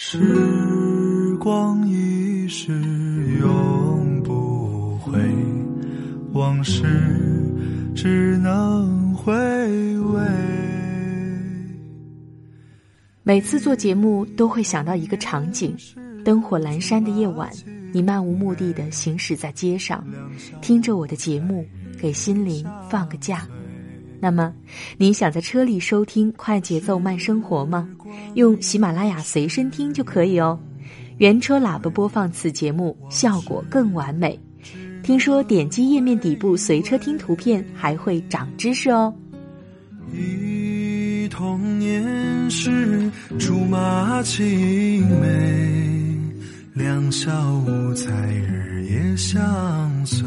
时光一逝永不回，往事只能回味。每次做节目都会想到一个场景：灯火阑珊的夜晚，你漫无目的的行驶在街上，听着我的节目，给心灵放个假。那么，你想在车里收听快节奏慢生活吗？用喜马拉雅随身听就可以哦。原车喇叭播放此节目，效果更完美。听说点击页面底部随车听图片还会长知识哦。忆童年时竹马青梅，两小无猜日夜相随。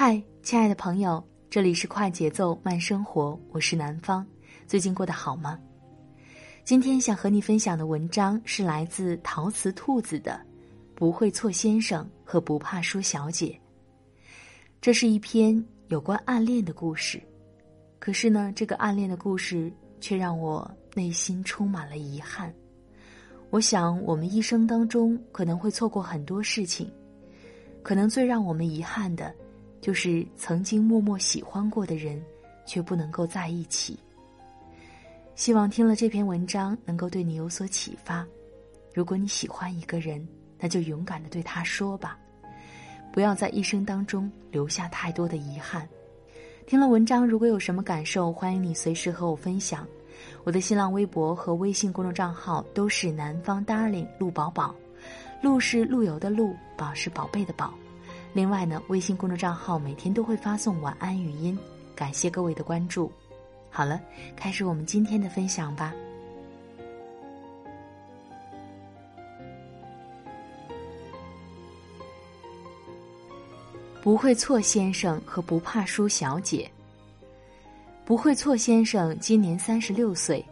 嗨，亲爱的朋友，这里是快节奏慢生活，我是南方。最近过得好吗？今天想和你分享的文章是来自陶瓷兔子的《不会错先生和不怕输小姐》。这是一篇有关暗恋的故事，可是呢，这个暗恋的故事却让我内心充满了遗憾。我想，我们一生当中可能会错过很多事情，可能最让我们遗憾的。就是曾经默默喜欢过的人，却不能够在一起。希望听了这篇文章能够对你有所启发。如果你喜欢一个人，那就勇敢的对他说吧，不要在一生当中留下太多的遗憾。听了文章，如果有什么感受，欢迎你随时和我分享。我的新浪微博和微信公众账号都是南方 darling 陆宝宝，陆是陆游的陆，宝是宝贝的宝。另外呢，微信公众账号每天都会发送晚安语音，感谢各位的关注。好了，开始我们今天的分享吧。不会错先生和不怕输小姐。不会错先生今年三十六岁，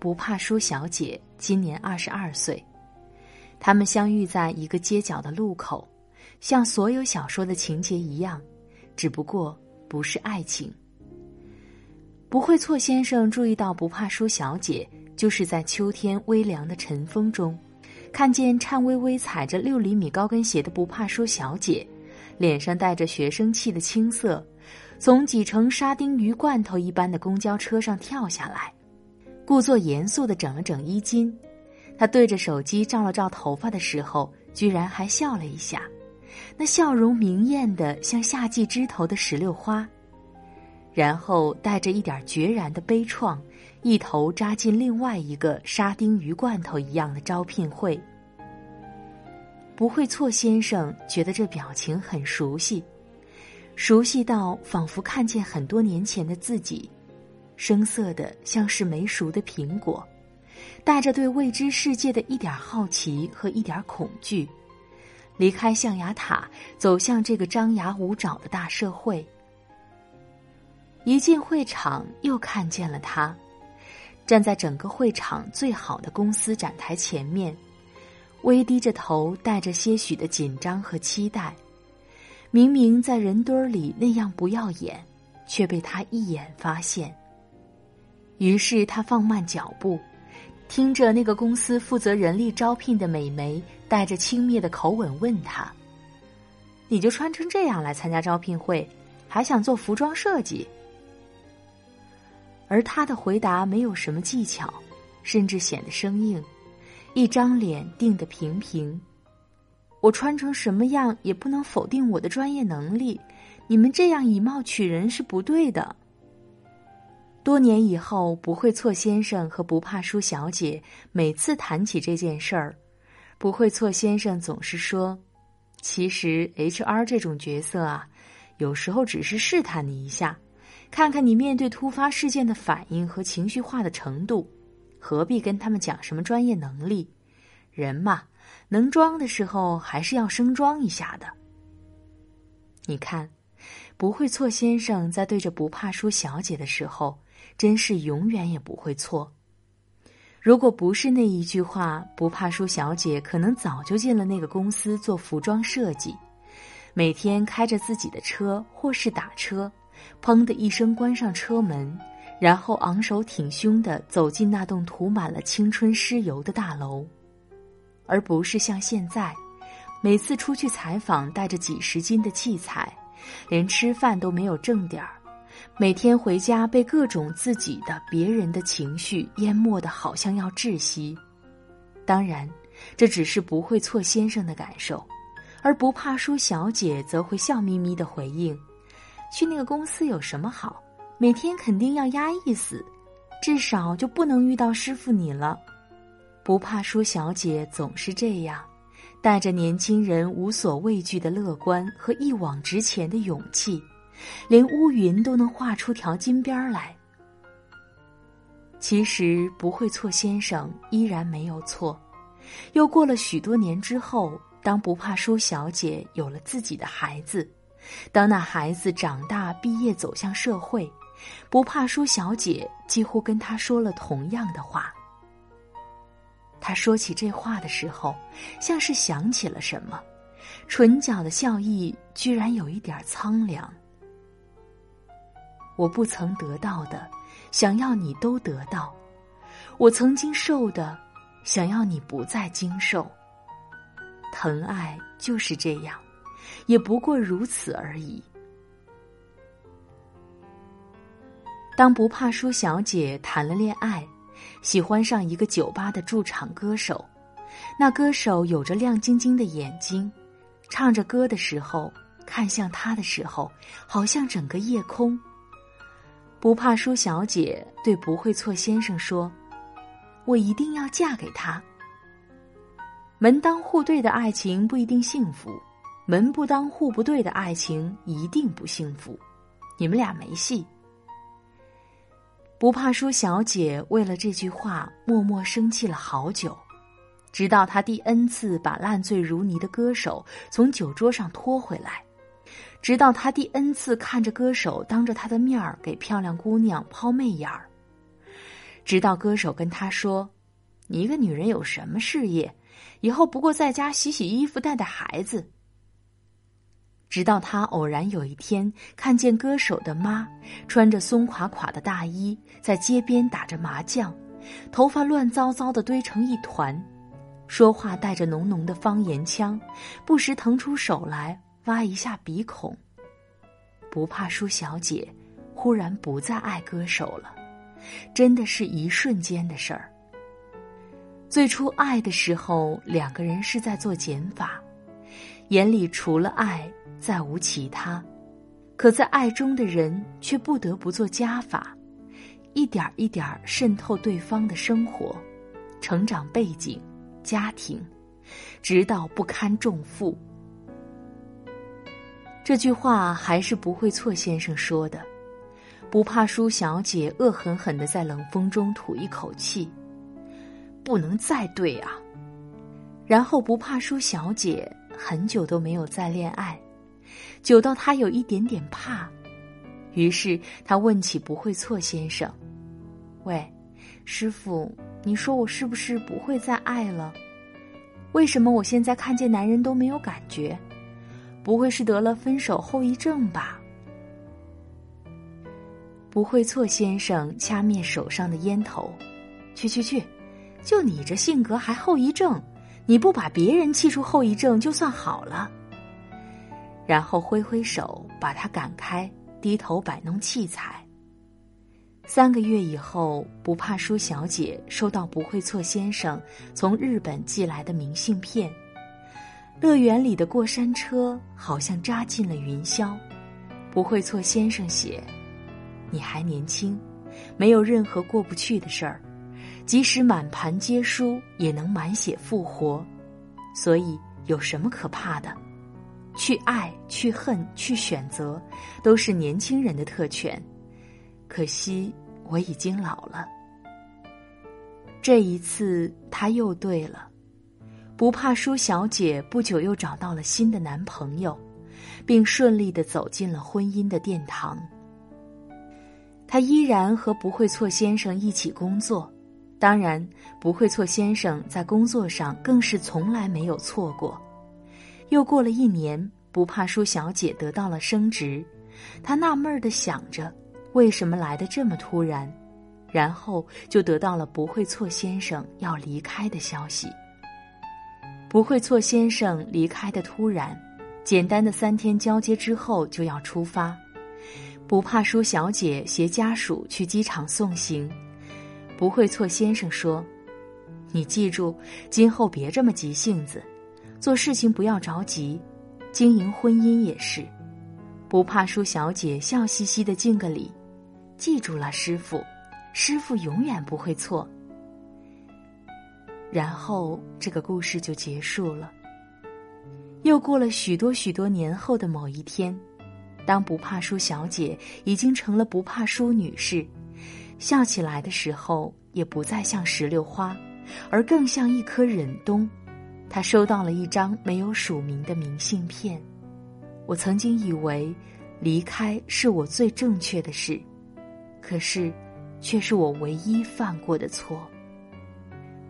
不怕输小姐今年二十二岁，他们相遇在一个街角的路口。像所有小说的情节一样，只不过不是爱情。不会错先生注意到不怕输小姐，就是在秋天微凉的晨风中，看见颤巍巍踩着六厘米高跟鞋的不怕输小姐，脸上带着学生气的青涩，从挤成沙丁鱼罐头一般的公交车上跳下来，故作严肃的整了整衣襟。他对着手机照了照头发的时候，居然还笑了一下。那笑容明艳的像夏季枝头的石榴花，然后带着一点决然的悲怆，一头扎进另外一个沙丁鱼罐头一样的招聘会。不会错先生觉得这表情很熟悉，熟悉到仿佛看见很多年前的自己，生涩的像是没熟的苹果，带着对未知世界的一点好奇和一点恐惧。离开象牙塔，走向这个张牙舞爪的大社会。一进会场，又看见了他，站在整个会场最好的公司展台前面，微低着头，带着些许的紧张和期待。明明在人堆儿里那样不耀眼，却被他一眼发现。于是他放慢脚步，听着那个公司负责人力招聘的美眉带着轻蔑的口吻问他：“你就穿成这样来参加招聘会，还想做服装设计？”而他的回答没有什么技巧，甚至显得生硬，一张脸定得平平。我穿成什么样也不能否定我的专业能力，你们这样以貌取人是不对的。多年以后，不会错先生和不怕输小姐每次谈起这件事儿，不会错先生总是说：“其实 HR 这种角色啊，有时候只是试探你一下，看看你面对突发事件的反应和情绪化的程度，何必跟他们讲什么专业能力？人嘛，能装的时候还是要生装一下的。你看，不会错先生在对着不怕输小姐的时候。”真是永远也不会错。如果不是那一句话，不怕输小姐可能早就进了那个公司做服装设计，每天开着自己的车或是打车，砰的一声关上车门，然后昂首挺胸的走进那栋涂满了青春尸油的大楼，而不是像现在，每次出去采访带着几十斤的器材，连吃饭都没有正点儿。每天回家被各种自己的、别人的情绪淹没的，好像要窒息。当然，这只是不会错先生的感受，而不怕输小姐则会笑眯眯的回应：“去那个公司有什么好？每天肯定要压抑死，至少就不能遇到师傅你了。”不怕输小姐总是这样，带着年轻人无所畏惧的乐观和一往直前的勇气。连乌云都能画出条金边来。其实不会错，先生依然没有错。又过了许多年之后，当不怕输小姐有了自己的孩子，当那孩子长大毕业走向社会，不怕输小姐几乎跟他说了同样的话。他说起这话的时候，像是想起了什么，唇角的笑意居然有一点苍凉。我不曾得到的，想要你都得到；我曾经受的，想要你不再经受。疼爱就是这样，也不过如此而已。当不怕输小姐谈了恋爱，喜欢上一个酒吧的驻场歌手，那歌手有着亮晶晶的眼睛，唱着歌的时候，看向他的时候，好像整个夜空。不怕输小姐对不会错先生说：“我一定要嫁给他。”门当户对的爱情不一定幸福，门不当户不对的爱情一定不幸福。你们俩没戏。不怕输小姐为了这句话默默生气了好久，直到她第 N 次把烂醉如泥的歌手从酒桌上拖回来。直到他第 N 次看着歌手当着他的面儿给漂亮姑娘抛媚眼儿，直到歌手跟他说：“你一个女人有什么事业？以后不过在家洗洗衣服、带带孩子。”直到他偶然有一天看见歌手的妈穿着松垮垮的大衣在街边打着麻将，头发乱糟糟的堆成一团，说话带着浓浓的方言腔，不时腾出手来。挖一下鼻孔，不怕输小姐，忽然不再爱歌手了，真的是一瞬间的事儿。最初爱的时候，两个人是在做减法，眼里除了爱再无其他，可在爱中的人却不得不做加法，一点一点渗透对方的生活、成长背景、家庭，直到不堪重负。这句话还是不会错先生说的，不怕输小姐恶狠狠的在冷风中吐一口气，不能再对啊。然后不怕输小姐很久都没有再恋爱，久到她有一点点怕，于是她问起不会错先生：“喂，师傅，你说我是不是不会再爱了？为什么我现在看见男人都没有感觉？”不会是得了分手后遗症吧？不会错先生掐灭手上的烟头，去去去，就你这性格还后遗症？你不把别人气出后遗症就算好了。然后挥挥手把他赶开，低头摆弄器材。三个月以后，不怕输小姐收到不会错先生从日本寄来的明信片。乐园里的过山车好像扎进了云霄。不会错先生写：“你还年轻，没有任何过不去的事儿，即使满盘皆输，也能满血复活。所以有什么可怕的？去爱，去恨，去选择，都是年轻人的特权。”可惜我已经老了。这一次他又对了，不怕输小姐不久又找到了新的男朋友，并顺利的走进了婚姻的殿堂。他依然和不会错先生一起工作，当然不会错先生在工作上更是从来没有错过。又过了一年，不怕输小姐得到了升职，她纳闷的想着。为什么来的这么突然？然后就得到了不会错先生要离开的消息。不会错先生离开的突然，简单的三天交接之后就要出发。不怕输小姐携家属去机场送行。不会错先生说：“你记住，今后别这么急性子，做事情不要着急，经营婚姻也是。”不怕输小姐笑嘻嘻的敬个礼。记住了，师傅，师傅永远不会错。然后这个故事就结束了。又过了许多许多年后的某一天，当不怕输小姐已经成了不怕输女士，笑起来的时候，也不再像石榴花，而更像一颗忍冬。她收到了一张没有署名的明信片。我曾经以为，离开是我最正确的事。可是，却是我唯一犯过的错。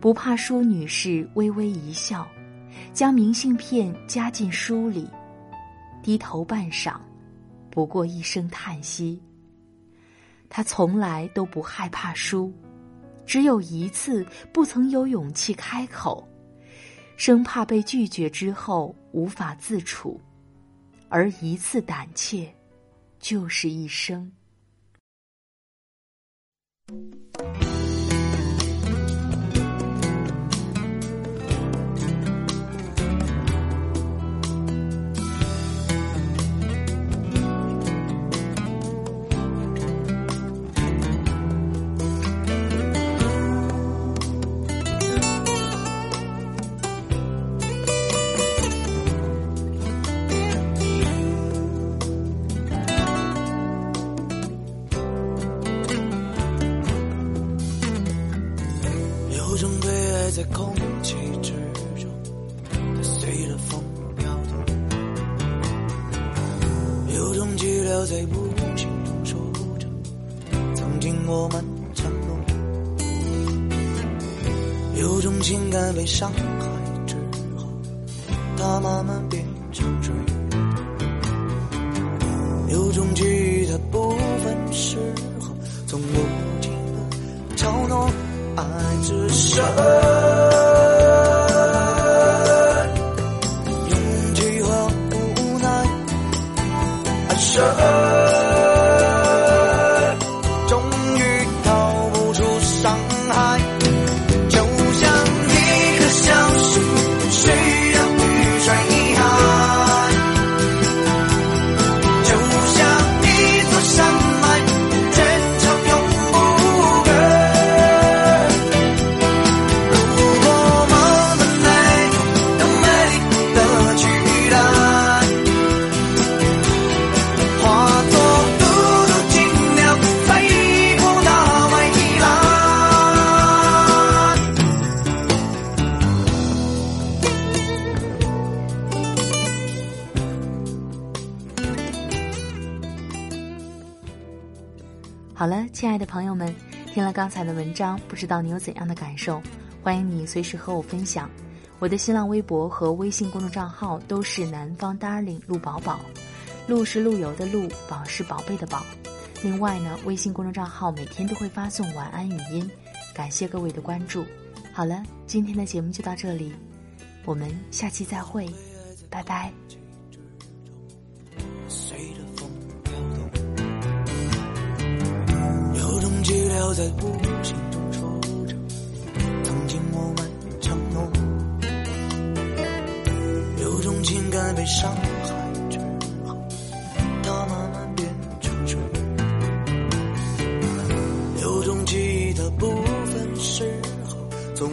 不怕输女士微微一笑，将明信片夹进书里，低头半晌，不过一声叹息。她从来都不害怕输，只有一次不曾有勇气开口，生怕被拒绝之后无法自处，而一次胆怯，就是一生。在空气之中，它随着风飘动；有种寂寥在无形中说着曾经我们承诺；有种情感被伤害之后，它慢慢变成追有种记忆它不分时候，从无尽的嘲弄，爱之深。朋友们，听了刚才的文章，不知道你有怎样的感受？欢迎你随时和我分享。我的新浪微博和微信公众账号都是南方 darling 陆宝宝，陆是陆游的陆，宝是宝贝的宝。另外呢，微信公众账号每天都会发送晚安语音，感谢各位的关注。好了，今天的节目就到这里，我们下期再会，拜拜。寂寥在无形中说着，曾经我们承诺。有种情感被伤害之后，它慢慢变成熟。有种记忆的不分时候，总